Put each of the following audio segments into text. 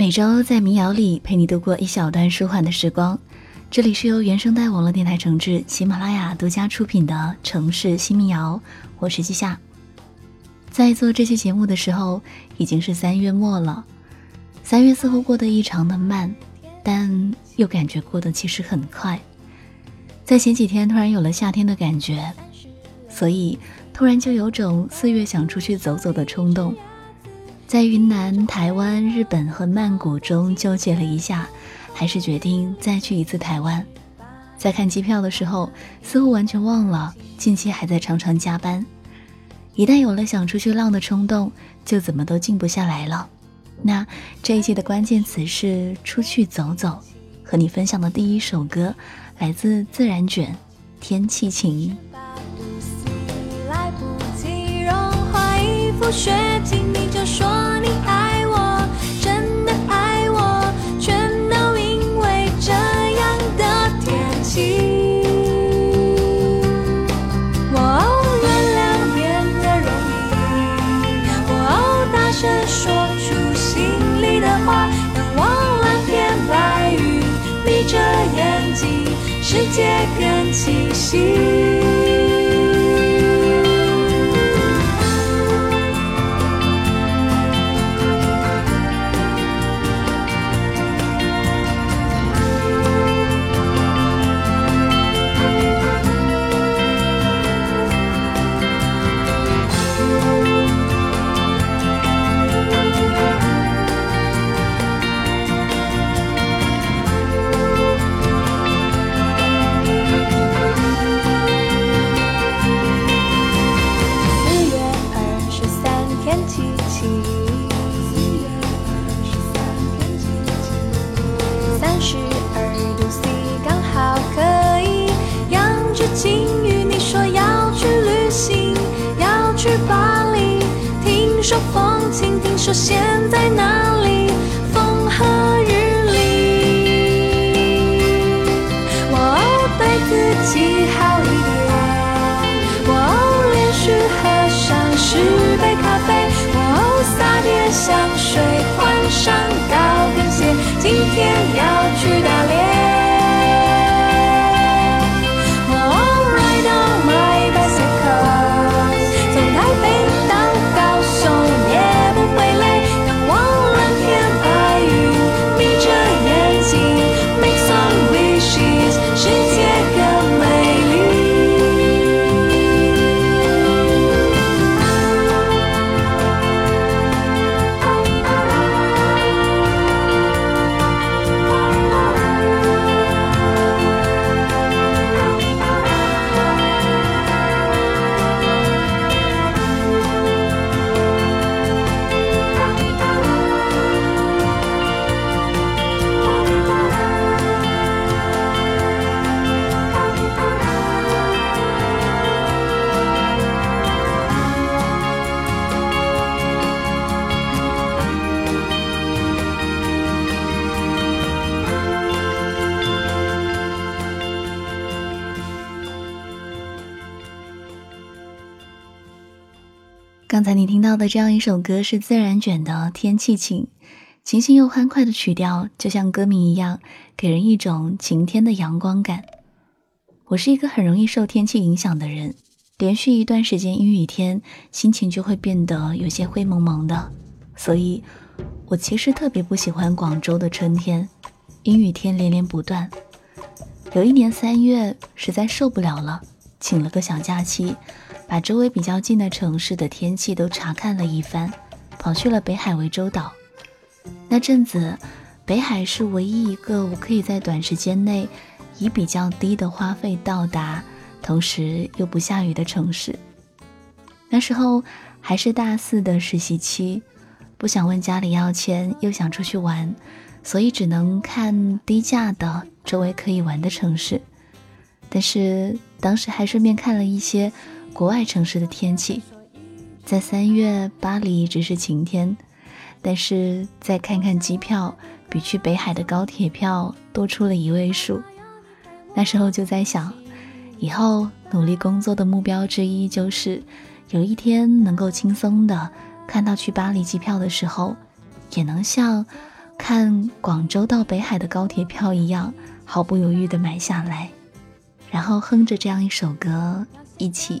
每周在民谣里陪你度过一小段舒缓的时光。这里是由原声带网络电台承制，喜马拉雅独家出品的《城市新民谣》，我是季夏。在做这期节目的时候，已经是三月末了。三月似乎过得异常的慢，但又感觉过得其实很快。在前几天突然有了夏天的感觉，所以突然就有种四月想出去走走的冲动。在云南、台湾、日本和曼谷中纠结了一下，还是决定再去一次台湾。在看机票的时候，似乎完全忘了近期还在常常加班。一旦有了想出去浪的冲动，就怎么都静不下来了。那这一期的关键词是出去走走。和你分享的第一首歌，来自自然卷，《天气晴》。就说你爱我，真的爱我，全都因为这样的天气。我哦，原谅变得容易，我哦，大声说出心里的话。仰望蓝天白云，闭着眼睛，世界更清晰。听听说现在哪里的这样一首歌是自然卷的《天气晴》，清新又欢快的曲调，就像歌名一样，给人一种晴天的阳光感。我是一个很容易受天气影响的人，连续一段时间阴雨天，心情就会变得有些灰蒙蒙的。所以，我其实特别不喜欢广州的春天，阴雨天连连不断。有一年三月，实在受不了了，请了个小假期。把周围比较近的城市的天气都查看了一番，跑去了北海涠洲岛。那阵子，北海是唯一一个我可以在短时间内以比较低的花费到达，同时又不下雨的城市。那时候还是大四的实习期，不想问家里要钱，又想出去玩，所以只能看低价的周围可以玩的城市。但是当时还顺便看了一些。国外城市的天气，在三月巴黎只是晴天，但是再看看机票，比去北海的高铁票多出了一位数。那时候就在想，以后努力工作的目标之一就是有一天能够轻松的看到去巴黎机票的时候，也能像看广州到北海的高铁票一样，毫不犹豫的买下来，然后哼着这样一首歌，一起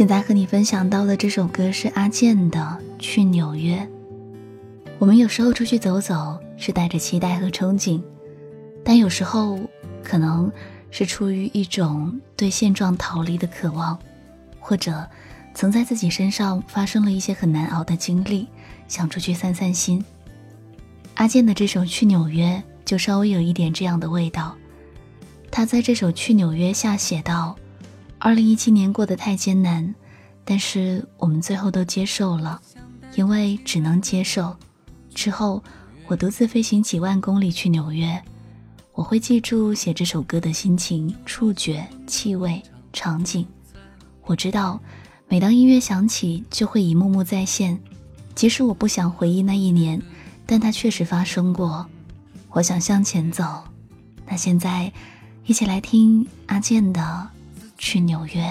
现在和你分享到的这首歌是阿健的《去纽约》。我们有时候出去走走是带着期待和憧憬，但有时候可能是出于一种对现状逃离的渴望，或者曾在自己身上发生了一些很难熬的经历，想出去散散心。阿健的这首《去纽约》就稍微有一点这样的味道。他在这首《去纽约》下写道。二零一七年过得太艰难，但是我们最后都接受了，因为只能接受。之后，我独自飞行几万公里去纽约，我会记住写这首歌的心情、触觉、气味、场景。我知道，每当音乐响起，就会一幕幕再现。即使我不想回忆那一年，但它确实发生过。我想向前走。那现在，一起来听阿健的。去纽约，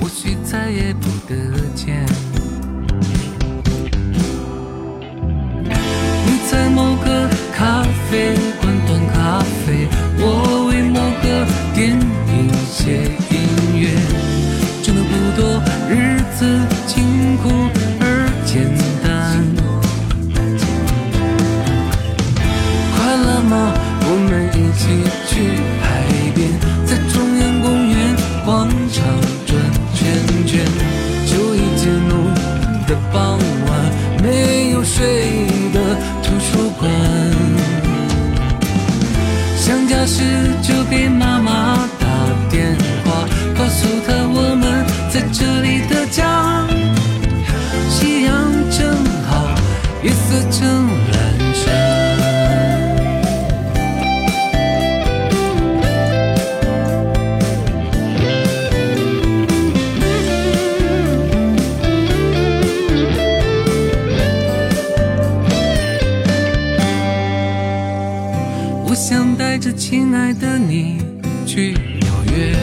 或许再也不得见。你在某个咖啡馆端咖啡，我为某个电影写音乐。挣的不多，日子清苦而简带着亲爱的你，去纽约，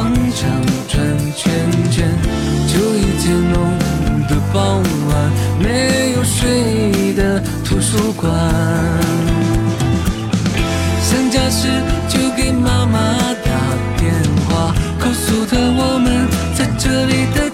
广场转圈圈，就一天浓的傍晚，没有睡意的图书馆。想家时就给妈妈打电话，告诉她我们在这里等。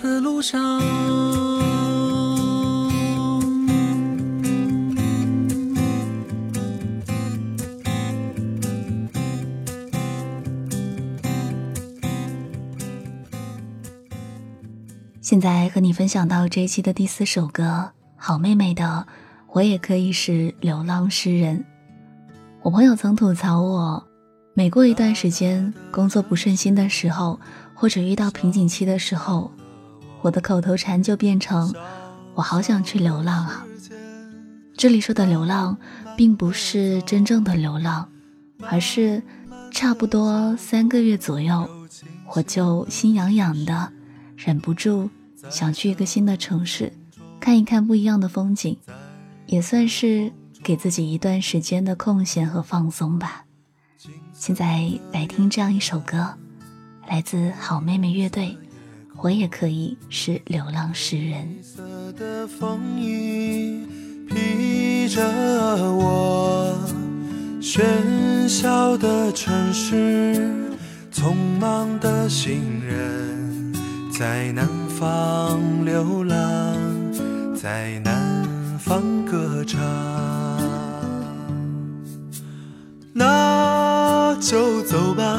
的路上。现在和你分享到这一期的第四首歌，好妹妹的《我也可以是流浪诗人》。我朋友曾吐槽我，每过一段时间工作不顺心的时候，或者遇到瓶颈期的时候，我的口头禅就变成“我好想去流浪啊”。这里说的流浪，并不是真正的流浪，而是差不多三个月左右，我就心痒痒的。忍不住想去一个新的城市，看一看不一样的风景，也算是给自己一段时间的空闲和放松吧。现在来听这样一首歌，来自好妹妹乐队，我也可以是流浪诗人。色的风衣披着我，喧嚣的城市，匆忙的行人。在南方流浪，在南方歌唱。那就走吧，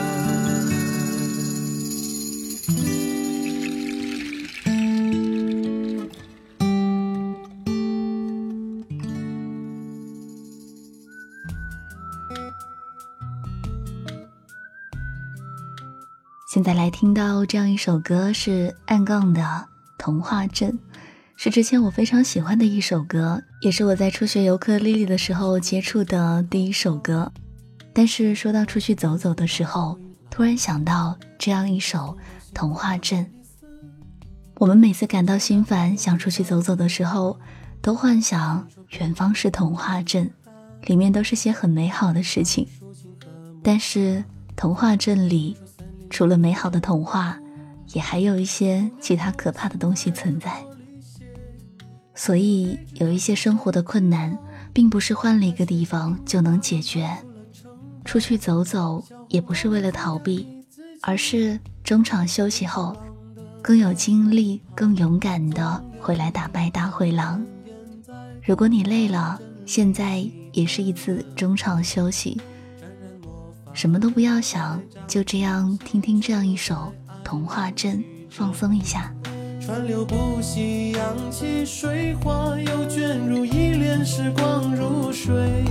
现在来听到这样一首歌，是暗杠的《童话镇》，是之前我非常喜欢的一首歌，也是我在初学尤克里里的时候接触的第一首歌。但是说到出去走走的时候，突然想到这样一首《童话镇》。我们每次感到心烦，想出去走走的时候，都幻想远方是童话镇，里面都是些很美好的事情。但是童话镇里。除了美好的童话，也还有一些其他可怕的东西存在。所以，有一些生活的困难，并不是换了一个地方就能解决。出去走走，也不是为了逃避，而是中场休息后，更有精力、更勇敢的回来打败大灰狼。如果你累了，现在也是一次中场休息。什么都不要想，就这样听听这样一首《童话镇》，放松一下。川流不息，扬起水花，又卷入一帘时光如水，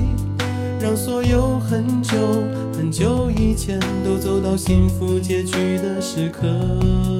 让所有很久很久以前都走到幸福结局的时刻。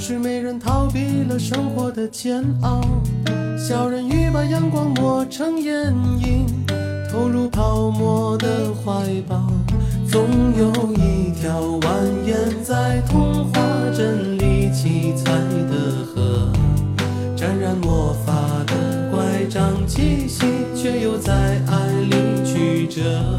睡美人逃避了生活的煎熬，小人鱼把阳光抹成眼影，投入泡沫的怀抱。总有一条蜿蜒在童话镇里七彩的河，沾染魔法的乖张气息，却又在爱里曲折。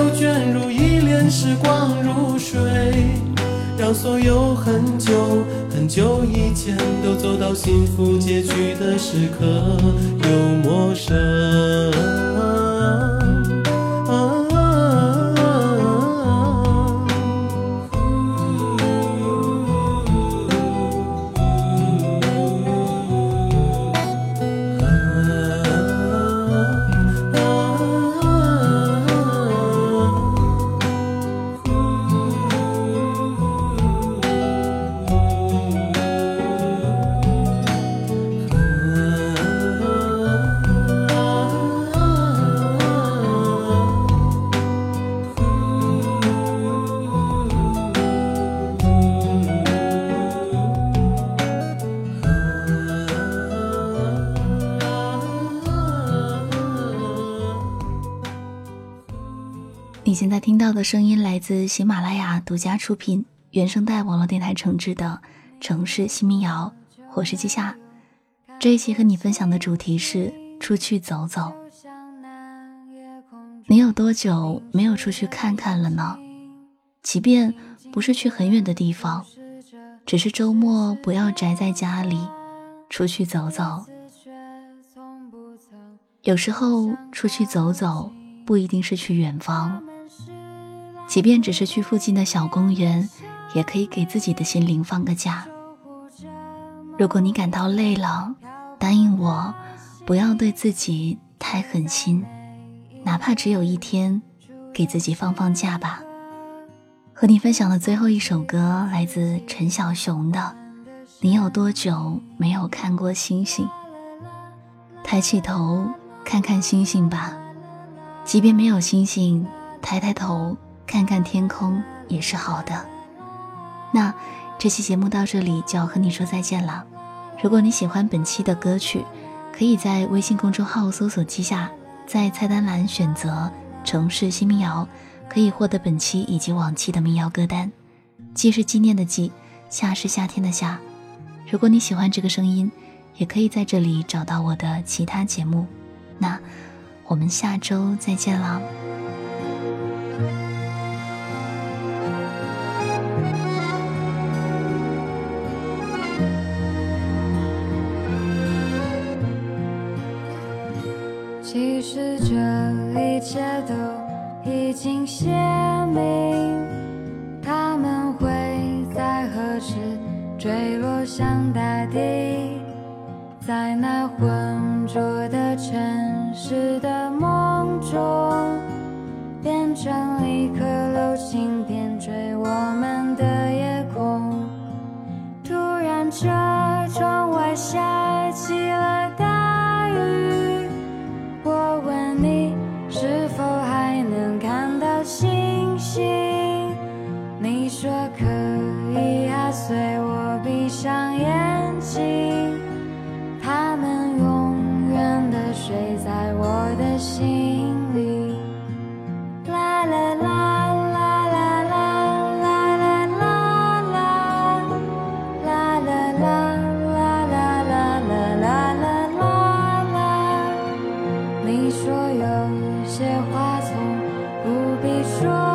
让所有很久很久以前都走到幸福结局的时刻，又陌生。听到的声音来自喜马拉雅独家出品、原声带网络电台承制的《城市新民谣》，我是季夏。这一期和你分享的主题是出去走走。你有多久没有出去看看了呢？即便不是去很远的地方，只是周末不要宅在家里，出去走走。有时候出去走走不一定是去远方，即便只是去附近的小公园，也可以给自己的心灵放个假。如果你感到累了，答应我，不要对自己太狠心，哪怕只有一天，给自己放放假吧。和你分享的最后一首歌来自陈小熊的《你有多久没有看过星星》。抬起头看看星星吧，即便没有星星，抬抬头看看天空也是好的。那这期节目到这里就要和你说再见了。如果你喜欢本期的歌曲，可以在微信公众号搜索“记下”，在菜单栏选择“城市新民谣”，可以获得本期以及往期的民谣歌单。记是纪念的记，夏是夏天的夏。如果你喜欢这个声音，也可以在这里找到我的其他节目。那我们下周再见了。一切都已经写明，他们会在何时坠落向大地，在那浑浊的城市的梦中，变成说有些话从不必说。